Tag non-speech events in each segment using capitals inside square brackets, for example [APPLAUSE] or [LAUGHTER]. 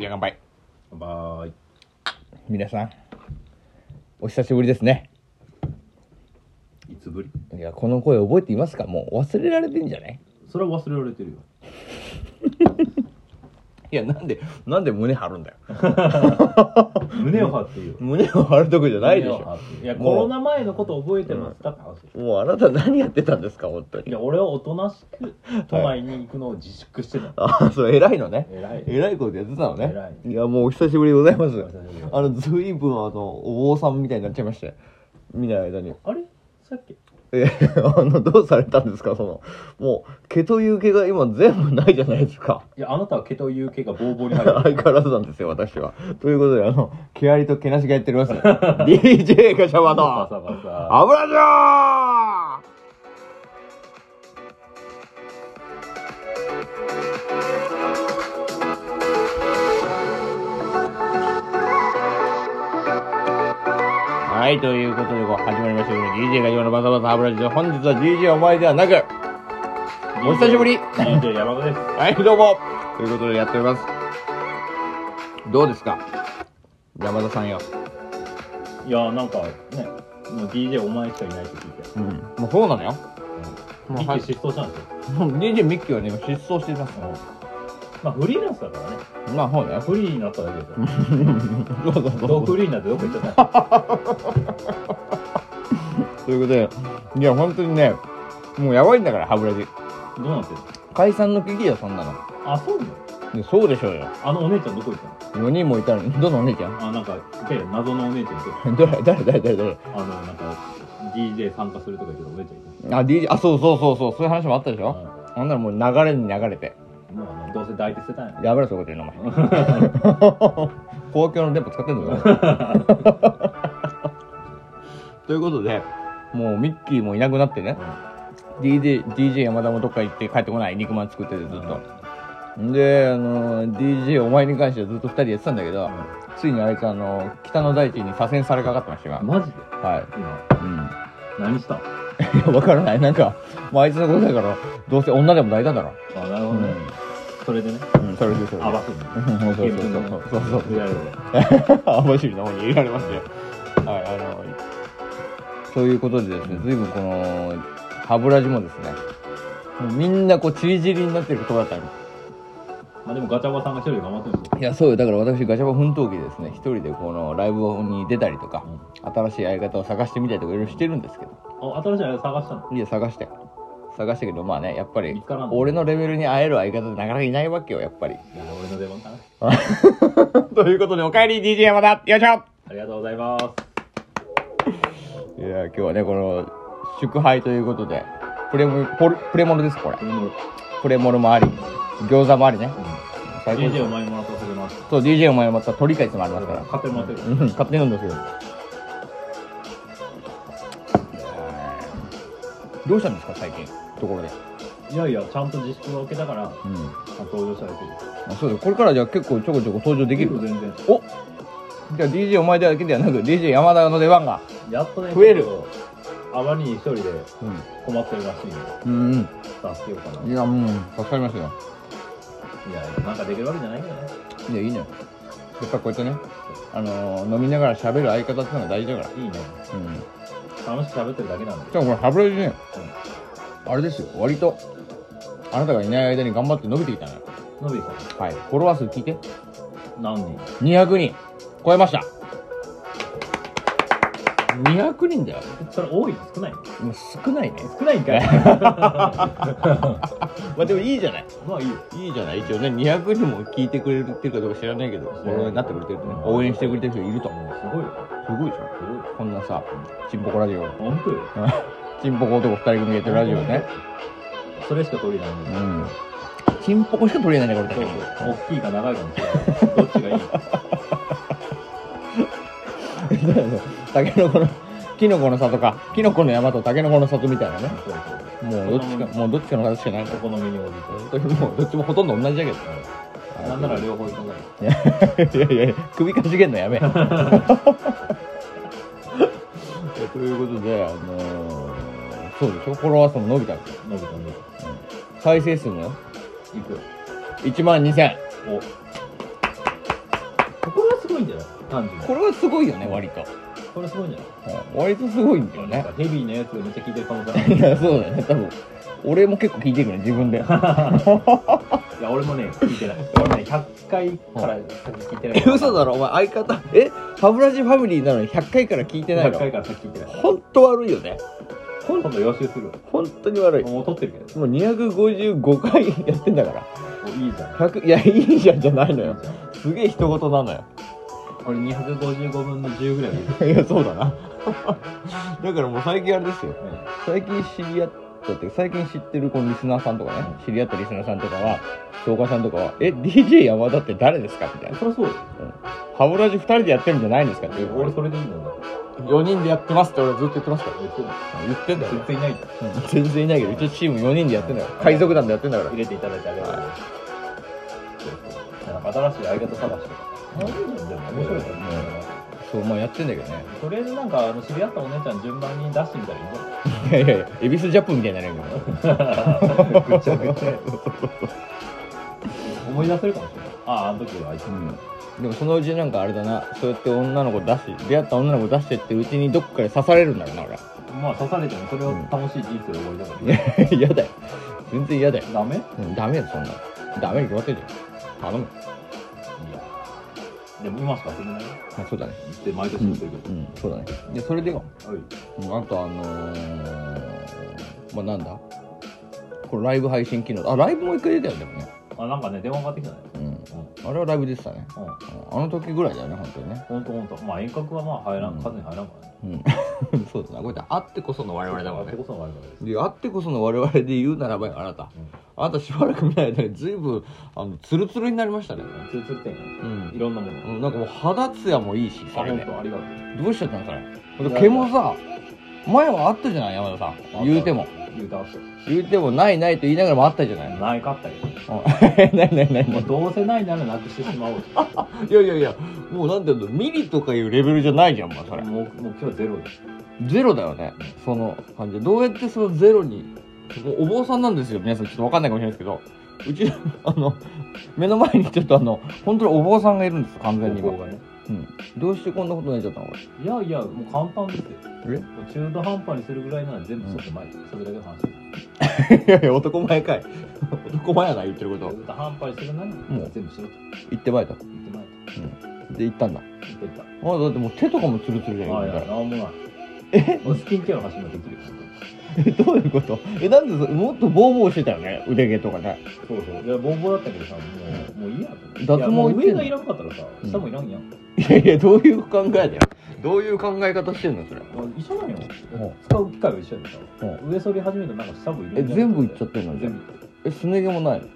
じゃあ乾杯。バイ皆さんお久しぶりですね。いつぶり？いやこの声覚えていますか？もう忘れられてんじゃない？それは忘れられてるよ [LAUGHS] いやなんでなんで胸張るんだよ。[LAUGHS] 胸を張っていう。胸を張るとこじゃないでしょ。いやコロナ前のこと覚えてます。かって話でしょもうあなた何やってたんですか本当にいや俺はおとなしく都内に行くのを自粛してた、あそう偉いのね。偉い。偉いことやってたのね。偉い。いやもうお久しぶりでございます。あの随分あのお坊さんみたいになっちゃいまして。見ない間に。あれ？さっきえ [LAUGHS] あのどうされたんですか？そのもう毛という毛が今全部ないじゃないですか。いやあなたは毛という毛がボーボーに入って [LAUGHS] 相変わらずなんですよ私は。ということであの毛ありと毛なしがやっております。[LAUGHS] DJ ガチャババとサバサ。油じゃはい、ということでこう始まりましたけど DJ ガチャバのバサバサ油じゃ本日は DJ お前ではなくお久しぶり DJ 山田ですはい、どうもということでやっております。どうですか？山田さんよ。いやなんかねもう DJ お前しかいないって聞いてうん。もうそうなのよ。うんもうはい一気失踪したんですよ、DJ ミッキーはね、今失踪してます。まあフリーランスだからね。まあ、そうね。フリーになっただけで。[LAUGHS] そうそうそうどう。フリーになってどこ行っちゃった。[LAUGHS] ということで、いや、本当にね、もうやばいんだから、ハブラジ。どうなってる解散の危機よ、そんなの。あそうなの？でそうでしょうよ。あのお姉ちゃんどこ行ったの？4人もいたの。に、どのお姉ちゃん？あなんかいや謎のお姉ちゃん [LAUGHS] どこ誰、誰、誰、誰、誰あのなんか DJ 参加するとか言ってたお姉ちゃんいた。あ、DJ、あ、そうそうそうそう、そういう話もあったでしょ？うほんならもう流れに流れて。どうせ抱いて捨てたんややめろ、そういうこと言うの、お前。[LAUGHS] 公共の電波使ってんのか [LAUGHS] ということで、もうミッキーもいなくなってね、DJ, DJ 山田もどっか行って帰ってこない肉まん作っててずっと。で、あの、DJ お前に関してはずっと二人やってたんだけど、ついにあいつあの、北の大地に左遷されかかってました今。マジで？はい。今うん。何した？んいや、わからない。なんか、もうあいつのことだから、どうせ女でも抱いたんだろ。うあなるほどね、それでねん。うん、それでそれで。暴くうんそうそうそうそうそうそう。網走 [LAUGHS] の方に入れられましたよ。はい、あの、そういうことでですね、随分この、歯ブラシもですね、みんなこう、ちりぢりになってることだったの。まあでもガチャバさんが一人で頑張ってるんですよいや、そうよ。だから私、ガチャバ奮闘記ですね、一人でこのライブに出たりとか、新しい相方を探してみたりとかいろいろしてるんですけど、あ新しいあれ探したの？いや、探して。探したけど、まあね、やっぱり見つからん、の俺のレベルに会える相方ってなかなかいないわけよ、やっぱり。いや俺の出番かな [LAUGHS] ということで、お帰り DJ 山田よいしょ。ありがとうございます。いや今日はねこの祝杯ということでプレモポルプレモルですこれ。これも、うん、プレモルもあり。餃子もありね。最高です DJ お前もらったそれますそう DJ お前また鳥かいつもありますから。買ってもらってる。うん勝手に飲んでくよどうしたんですか最近ところで。いやいやちゃんと自粛が受けたからうん。登場されてる。あそうだこれからじゃあ結構ちょこちょこ登場できる？全然。おじゃあ DJ お前だけではなく DJ 山田の出番が。やっとね増える。ちょっとあまりに一人でう困ってるらしいんでんうん。助けようかな。いいやもう助かりますよ。いやなんかできるわけじゃないけどね。いやいいのよ。やっぱこうやってねあのー飲みながら喋る相方ってのが大事だから。いいね。うん楽しく喋ってるだけなんで。じゃあこれ歯ブね、あれですよ。割とあなたがいない間に頑張って伸びていたのよ。のびさんはい。フォロワー数聞いて。何人？200人。超えました。200人だよ。それ多い少ないもう少ないね。少ないんかい。[LAUGHS] まあでもいいじゃない。まあいいよ。いいじゃない。一応ね200人も聞いてくれてるかどうか知らないけどフォロワーになってくれてるとね。応援してくれてる人いるともう。すごいよすごいでしょすごいこんなさチンポコラジオ。本当よ。[LAUGHS] チンポコ男2人組でやってるラジオねそれしか取りないんでうん。チンポコしか取れないねこれ。そうそう。大きいか長いかもしれない。どっちがいい [LAUGHS] タケノコのキノコの里か。キノコの山とタケノコの里みたいなね。そうそうもうどっちかもうどっちかの形しかないから。お好みに応じ本当にもうどっちもほとんど同じだけど。てなんなら両方いかがいやいやいや首かしげんのやめ。と [LAUGHS] いうことであのー、そうでしょフォロワー数も伸びたんですよ。伸びた伸び再生数もいく1万2000お。これはすごいんじゃない？単純に。これはすごいよね割と、これすごいんじゃない？うん。割とすごいんだよね。ヘビーなやつがめっちゃ聞いてる可能性ある。いやそうだよね。多分俺も結構聞いてるね自分で [LAUGHS] いや俺もね聞いてない。俺ね100回から先聞いてない。え嘘だろ？お前相方？え？歯ブラシファミリーなのに100回から聞いてない100の回から先聞いてない。本当悪いよね。今度予習するわ。本当に悪い。もう撮ってるけど。もう255回やってんだから。いいじゃん。100いやいいじゃんじゃないのよ。すげえ人事なのよ。これ255分の10ぐらいで [LAUGHS] いやそうだな。[LAUGHS] だからもう最近あれですよ。最近知り合ったって最近知ってるこのリスナーさんとかね知り合ったリスナーさんとかは紹介さんとかは「え DJ 山田って誰ですか?」みたいな。そりゃそうよ「歯ブラシ2人でやってるんじゃないんですか?」って俺それでいいんだもんだって4人でやってますって俺ずっと言ってますから言ってんだよ。全然いない。全然いないけどう。ちチーム4人でやってんだよ海賊団でやってんだから。入れていただいてありがとう。ございます新しい相方探しとか面白いですねそうまあやってんだけどね。とりあえずなんかあの知り合ったお姉ちゃん順番に出してみたらいいんじゃない？いやいやいや恵比寿ジャップみたいになるよぐっちゃぐちゃ思い出せるかもしれない。あああの時はあいつ。うん。でもそのうちなんかあれだなそうやって女の子出し出会った女の子出してってうちにどっかで刺されるんだろうな俺。まあ刺されてもそれを楽しい人生で終わりだから、いや嫌だよ。全然嫌だよ、ダメ？いうん、ダメよそんなの。ダメに決まってるじゃん。頼む。やでも今しか遊べないよあそうだね。って毎年言ってるけど、うんそうだね。でそれでよはい。うんあとあのー、まあなんだ？これライブ配信機能。あライブもう一回出たよでもね。あなんかね電話かかってきたね。うんあれはライブ出てたね。うん。うん。うんあの時ぐらいだよね本当にね。ほんとほんとまあ遠隔はまあ入らん、うん。数に入らんからね。うん。[LAUGHS] そうだなこれってあってこその我々だもんね。あってこその我々です。であってこその我々で言うならばよあなた。あなたしばらく見ない間に随分あのツルツルになりましたね。ツルツルってんやうん。いろんなものうん。なんかもう肌ツヤもいいしそあれで。本当ありがとう。どうしちゃったのそれ。で毛もさ前はあったじゃない山田さん。言うても言うたあっ言うてもないないと言いながらもあったじゃない。たないかったけどうんないないない。もうどうせないならなくしてしまおう [LAUGHS] いやいやいやもうなんていうのミリとかいうレベルじゃないじゃんもうそれ。もうもう今日ゼロです。ゼロだよね。その感じ。でどうやってそのゼロにお坊さんなんですよ。皆さんちょっと分かんないかもしれないですけど。うちあの目の前にちょっとあの本当にお坊さんがいるんです完全に今。ねうん。どうしてこんなことになっちゃったの？こいやいやもう簡単ですよ。れもう中途半端にするぐらいなら全部外前、それだけの話ですえいやいや男前かい。男前やな言ってること。中途半端にするならもう。全部しろと。言ってまいと。言ってまいと。で言ったんだ。言ってた。あだってもう手とかもツルツルじゃんあいや今からなんもない。え？もうスキンケアの話もできる [LAUGHS] どういうこと？えなんでそもっとボーボーしてたよね？腕毛とかね。そうそう。いやボーボーだったけどさもうもういいやと。思って脱毛いやもう行ってんの上がいらんかったらさ下もいらんやん、いやいやどういう考えだよ。どういう考え方してんの？それ。もう一緒なんよ。うん。使う機会は一緒やでさうん。上剃り始めたらなんか下もいるえ全部いっちゃってんの？じゃ全んえすね毛もないの？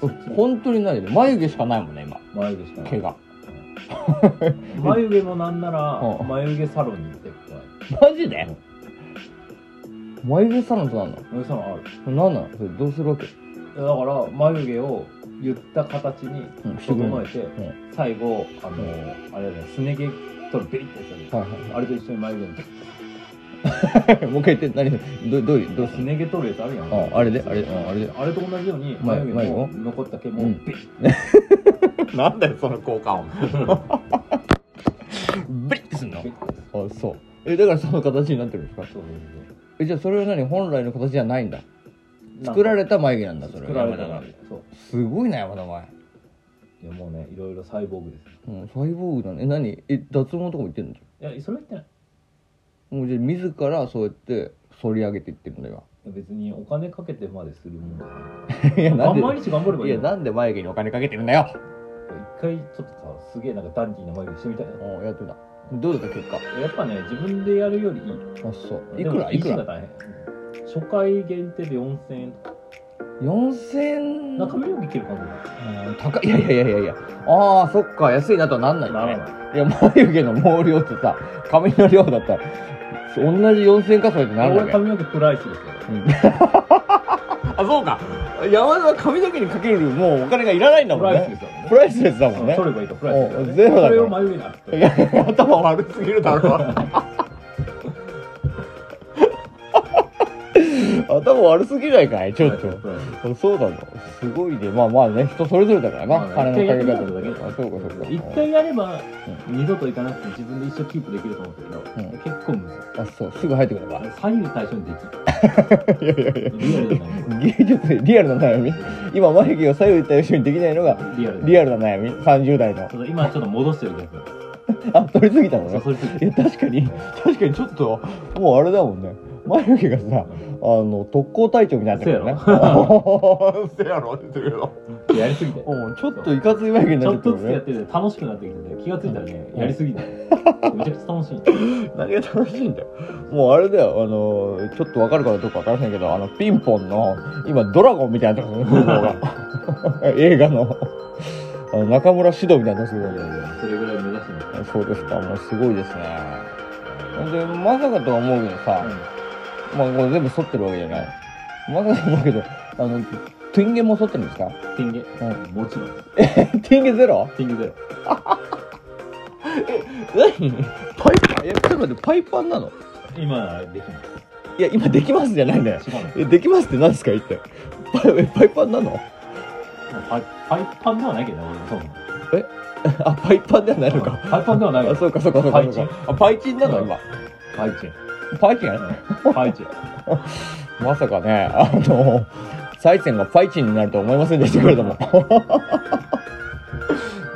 部ない。本当にないで眉毛しかないもんね今。眉毛しかない。毛が。眉毛もなんならうん。眉毛サロンに行ってマジで？眉毛サロンってなんの？眉毛サロンある。何なのそれどうするわけ？だから眉毛を言った形にうんしてくれる整えて、ん。最後あの、あれだねすね毛取るベリッてやつ。はいはいあれと一緒に眉毛にはい [LAUGHS] もう一回言って何？どどういうどうすね毛取るやつあるやん。ああれで？あれうんあれで？あれと同じように眉眉毛の眉残った毛もうん。ベリッ [LAUGHS] なんだよその効果音。[LAUGHS] ブリッてすんの？あそう。えだからその形になってるんですか？そうそうえじゃあそれは何？本来の形じゃないんだ。作られた眉毛なんだそれ。作られた山田が。眉毛そう。すごいな山田お前。いやもうねいろいろサイボーグです。うんサイボーグだね。え何？え脱毛とかも言ってんの？じいやそれは言ってない。ゃんもうじゃあ自らそうやって反り上げていってるんだよ別にお金かけてまでするもんじゃない。今 [LAUGHS] いやなんで？毎日頑張ればいいの。いやなんで眉毛にお金かけてるんだよ。一回ちょっとさすげえなんかダンディーな眉毛してみたいな。うんやってたどうだった結果？やっぱね自分でやるよりいい。あそう。いくら？いくら？初回限定で4000円。とか4000円なんか髪の毛切る感うん高い。いやいやいやいや。いやああそっか安いなとはなんないよない。いや眉毛の毛量とさ髪の量だったら同じ4000円かそれってなるわけ。俺髪の毛プライスですよあそうか。山田は髪の毛にかけるもうお金がいらないんだプもんね。プライスレスだもんね。取ればいいとプライスですよね。おゼロだからそれをいや頭悪すぎるだろ頭悪すぎないかい？ちょっと。そうそうそうな。のすごいね。まあまあね人それぞれだからな、まあ金のかけ方だけあそうかそうか。一回やれば二度と行かなくて自分で一生キープできると思ったけど、うん。結構むずい。あそう。すぐ入ってくるか [LAUGHS] 左右対称にできる。[LAUGHS] いやいやいや。リアルない芸術でリアルな悩み。今眉毛を左右行ったようにできないのがリアルリアルな悩み。30代の。今ちょっと戻してるけど。[LAUGHS] あ取りすぎたのね。確かに。確かにちょっともうあれだもんね眉毛がさあの特攻隊長みたいになってるよね。[LAUGHS] せやろ。って言ってるよ。やりすぎて。うんちょっといかつい眉毛にちょっなってるよね。とずつやってて楽しくなってきてて気がついたらねやりすぎてめちゃくちゃ楽しい。何が楽しいんだよ。もうあれだよあのちょっとわかるかどうかわからないけどあのピンポンの今ドラゴンみたいなとこ風貌が。[LAUGHS] 映画の。あの中村獅童みたいなとこいやいやそれぐらい目指す。そうですかもうすごいですね。でまさかとは思うけどさ、まあこれ全部剃ってるわけじゃない。まさかと思うけどあの天元も剃ってるんですか？ティンゲ？うもちろん。天元ゼロ？ティンゲゼロ。何？パイパン？えちょっと待ってパイパンなの？今できます。いや今できますじゃないんだよ。えできますって何ですか？一体。パイえパイパンなの？パイパイパンではないけどそう。なのあパイパンではないのか。パイパンではない。よあそうかそうかそうかそうか。あパイチンなの今？パイチンパイチンパイチン。[LAUGHS] まさかねあのサイセンがパイチンになるとは思いませんでしたけれども。[LAUGHS]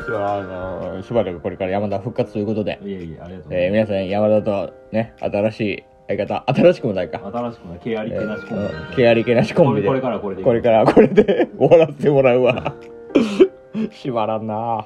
じゃああのしばらくこれから山田復活ということで、いえいえありがとうございます。えー皆さん山田とね新しい相方新しくもないか。新しくない毛あり毛なしコンビえー毛あり毛なしコンビで。これからこれでこれからこれで終わらせてもらうわ。[LAUGHS] 閉まらんな